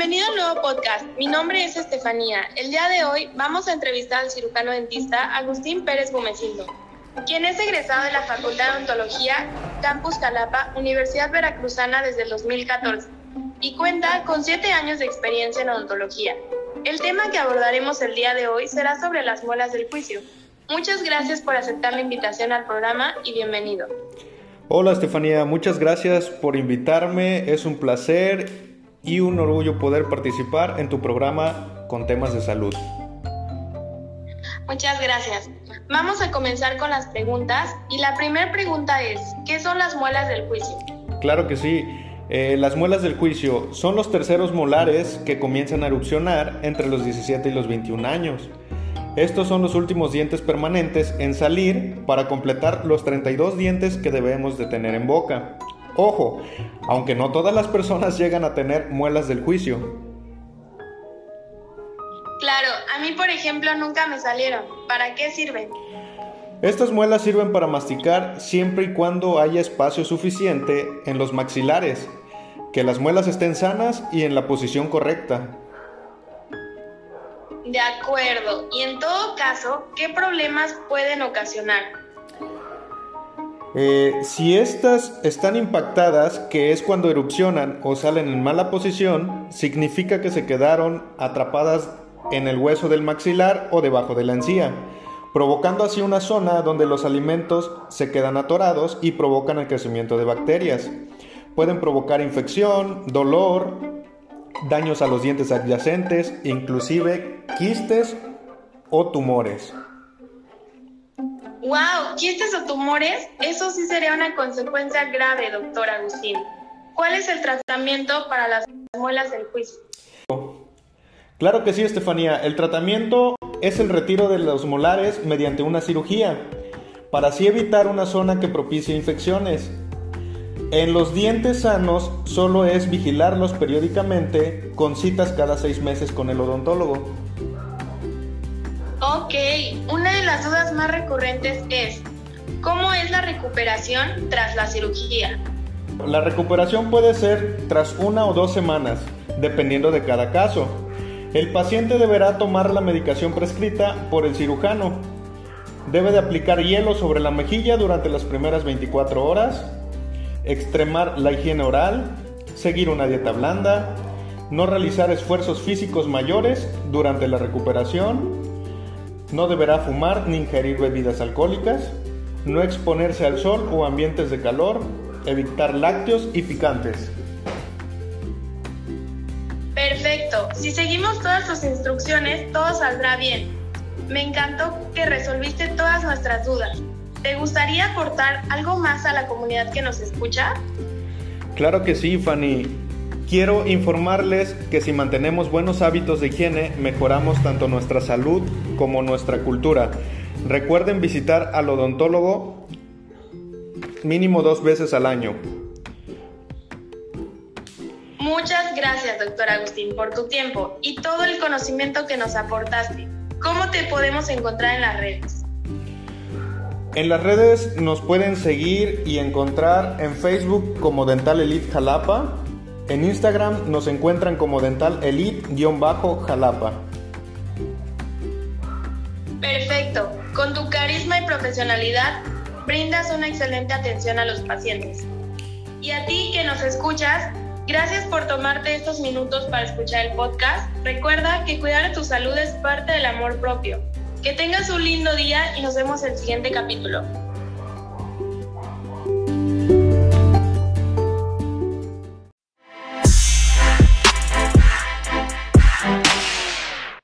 Bienvenido a un nuevo podcast. Mi nombre es Estefanía. El día de hoy vamos a entrevistar al cirujano dentista Agustín Pérez Gomecindo, quien es egresado de la Facultad de Odontología Campus Calapa, Universidad Veracruzana desde el 2014 y cuenta con siete años de experiencia en odontología. El tema que abordaremos el día de hoy será sobre las muelas del juicio. Muchas gracias por aceptar la invitación al programa y bienvenido. Hola Estefanía, muchas gracias por invitarme. Es un placer y un orgullo poder participar en tu programa con temas de salud. Muchas gracias. Vamos a comenzar con las preguntas y la primera pregunta es, ¿qué son las muelas del juicio? Claro que sí. Eh, las muelas del juicio son los terceros molares que comienzan a erupcionar entre los 17 y los 21 años. Estos son los últimos dientes permanentes en salir para completar los 32 dientes que debemos de tener en boca. Ojo, aunque no todas las personas llegan a tener muelas del juicio. Claro, a mí por ejemplo nunca me salieron. ¿Para qué sirven? Estas muelas sirven para masticar siempre y cuando haya espacio suficiente en los maxilares, que las muelas estén sanas y en la posición correcta. De acuerdo, y en todo caso, ¿qué problemas pueden ocasionar? Eh, si estas están impactadas, que es cuando erupcionan o salen en mala posición, significa que se quedaron atrapadas en el hueso del maxilar o debajo de la encía, provocando así una zona donde los alimentos se quedan atorados y provocan el crecimiento de bacterias. Pueden provocar infección, dolor, daños a los dientes adyacentes, inclusive quistes o tumores. ¡Wow! ¿Quistes o tumores? Eso sí sería una consecuencia grave, doctor Agustín. ¿Cuál es el tratamiento para las muelas del juicio? Claro que sí, Estefanía. El tratamiento es el retiro de los molares mediante una cirugía, para así evitar una zona que propicie infecciones. En los dientes sanos solo es vigilarlos periódicamente con citas cada seis meses con el odontólogo. Ok, una de las dudas más recurrentes es, ¿cómo es la recuperación tras la cirugía? La recuperación puede ser tras una o dos semanas, dependiendo de cada caso. El paciente deberá tomar la medicación prescrita por el cirujano. Debe de aplicar hielo sobre la mejilla durante las primeras 24 horas, extremar la higiene oral, seguir una dieta blanda, no realizar esfuerzos físicos mayores durante la recuperación, no deberá fumar ni ingerir bebidas alcohólicas, no exponerse al sol o ambientes de calor, evitar lácteos y picantes. Perfecto, si seguimos todas tus instrucciones, todo saldrá bien. Me encantó que resolviste todas nuestras dudas. ¿Te gustaría aportar algo más a la comunidad que nos escucha? Claro que sí, Fanny. Quiero informarles que si mantenemos buenos hábitos de higiene, mejoramos tanto nuestra salud como nuestra cultura. Recuerden visitar al odontólogo mínimo dos veces al año. Muchas gracias, doctor Agustín, por tu tiempo y todo el conocimiento que nos aportaste. ¿Cómo te podemos encontrar en las redes? En las redes nos pueden seguir y encontrar en Facebook como Dental Elite Jalapa, en Instagram nos encuentran como Dental Elite-Jalapa. Perfecto. Con tu carisma y profesionalidad, brindas una excelente atención a los pacientes. Y a ti que nos escuchas, gracias por tomarte estos minutos para escuchar el podcast. Recuerda que cuidar de tu salud es parte del amor propio. Que tengas un lindo día y nos vemos en el siguiente capítulo.